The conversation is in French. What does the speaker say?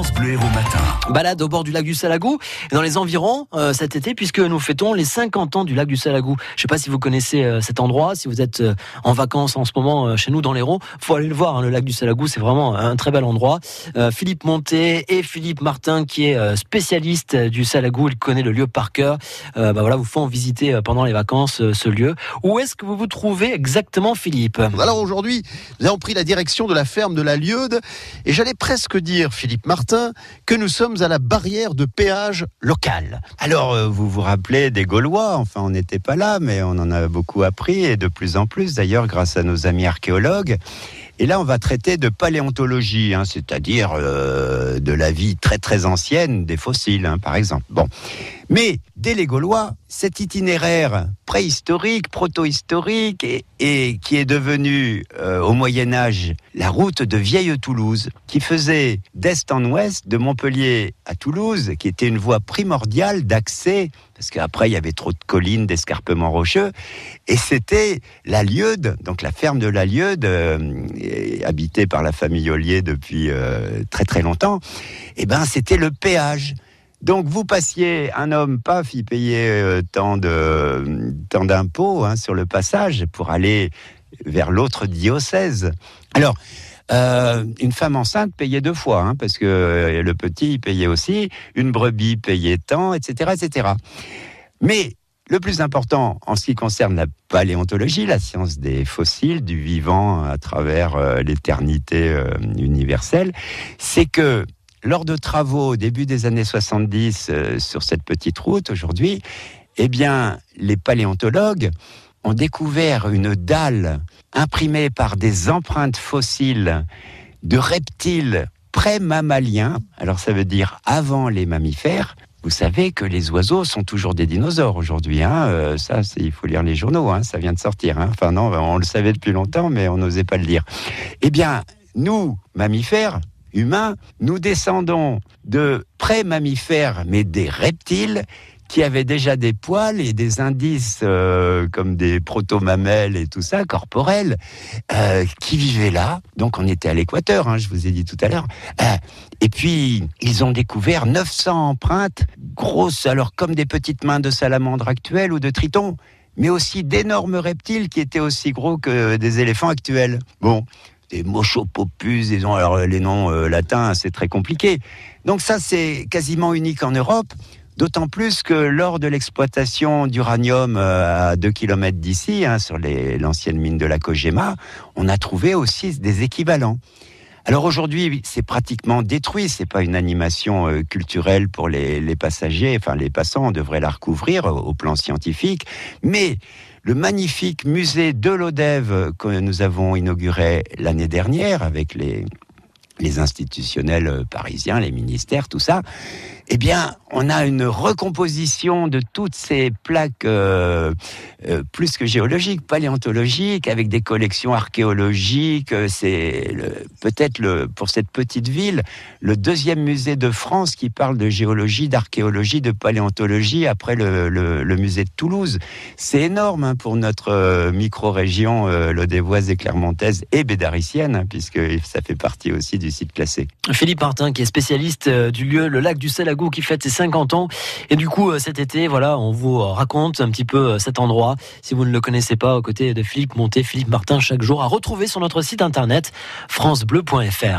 France Bleu Héros Matin. Balade au bord du lac du Salagou, dans les environs euh, cet été, puisque nous fêtons les 50 ans du lac du Salagou. Je ne sais pas si vous connaissez euh, cet endroit, si vous êtes euh, en vacances en ce moment chez nous dans l'Hérault, faut aller le voir. Hein, le lac du Salagou, c'est vraiment un très bel endroit. Philippe Monté et Philippe Martin, qui est spécialiste du Salagou, il connaît le lieu par cœur. bah voilà, vous font visiter pendant les vacances ce lieu. Où est-ce que vous vous trouvez exactement, Philippe? Alors aujourd'hui, nous avons pris la direction de la ferme de la Lieude, et j'allais presque dire, Philippe Martin, que nous sommes à la barrière de péage local. Alors, euh, vous vous rappelez des Gaulois, enfin on n'était pas là, mais on en a beaucoup appris, et de plus en plus d'ailleurs grâce à nos amis archéologues. Et là, on va traiter de paléontologie, hein, c'est-à-dire euh, de la vie très très ancienne des fossiles, hein, par exemple. Bon, mais dès les Gaulois, cet itinéraire préhistorique, proto-historique, et, qui est devenu euh, au Moyen Âge la route de Vieille Toulouse, qui faisait d'est en ouest, de Montpellier à Toulouse, qui était une voie primordiale d'accès parce qu'après il y avait trop de collines, d'escarpements rocheux, et c'était la Lieude, donc la ferme de la Lieude, euh, habitée par la famille Ollier depuis euh, très très longtemps, et ben c'était le péage. Donc vous passiez, un homme, paf, il payait euh, tant tant d'impôts hein, sur le passage pour aller vers l'autre diocèse. Alors, une femme enceinte payait deux fois, hein, parce que le petit payait aussi, une brebis payait tant, etc., etc. Mais le plus important en ce qui concerne la paléontologie, la science des fossiles, du vivant à travers euh, l'éternité euh, universelle, c'est que lors de travaux au début des années 70 euh, sur cette petite route aujourd'hui, eh bien, les paléontologues ont découvert une dalle imprimée par des empreintes fossiles de reptiles pré-mammaliens, alors ça veut dire avant les mammifères, vous savez que les oiseaux sont toujours des dinosaures aujourd'hui. Hein euh, ça, il faut lire les journaux, hein, ça vient de sortir. Hein enfin non, on le savait depuis longtemps, mais on n'osait pas le dire. Eh bien, nous, mammifères, humains, nous descendons de pré-mammifères, mais des reptiles qui avaient déjà des poils et des indices euh, comme des proto-mamelles et tout ça, corporels, euh, qui vivaient là. Donc on était à l'équateur, hein, je vous ai dit tout à l'heure. Euh, et puis ils ont découvert 900 empreintes grosses, alors comme des petites mains de salamandre actuelles ou de tritons mais aussi d'énormes reptiles qui étaient aussi gros que des éléphants actuels. Bon, des mochopopus, ont alors les noms latins, c'est très compliqué. Donc ça, c'est quasiment unique en Europe. D'autant plus que lors de l'exploitation d'uranium euh, à 2 km d'ici, hein, sur l'ancienne mine de la Kojima, on a trouvé aussi des équivalents. Alors aujourd'hui, c'est pratiquement détruit. C'est pas une animation euh, culturelle pour les, passagers. Enfin, les passants, on devrait la recouvrir au plan scientifique. Mais le magnifique musée de l'Odève que nous avons inauguré l'année dernière avec les, les institutionnels euh, parisiens, les ministères, tout ça, eh bien, on a une recomposition de toutes ces plaques euh, euh, plus que géologiques, paléontologiques, avec des collections archéologiques. C'est peut-être le, pour cette petite ville le deuxième musée de France qui parle de géologie, d'archéologie, de paléontologie après le, musée de Toulouse. C'est énorme hein, pour notre micro-région euh, lodévoise et clermontaise et bédaricienne, puisque ça fait partie aussi du Philippe Martin, qui est spécialiste du lieu, le lac du Salagou qui fête ses 50 ans. Et du coup, euh, cet été, voilà, on vous raconte un petit peu euh, cet endroit. Si vous ne le connaissez pas, aux côtés de Philippe Monté, Philippe Martin, chaque jour, à retrouver sur notre site internet francebleu.fr.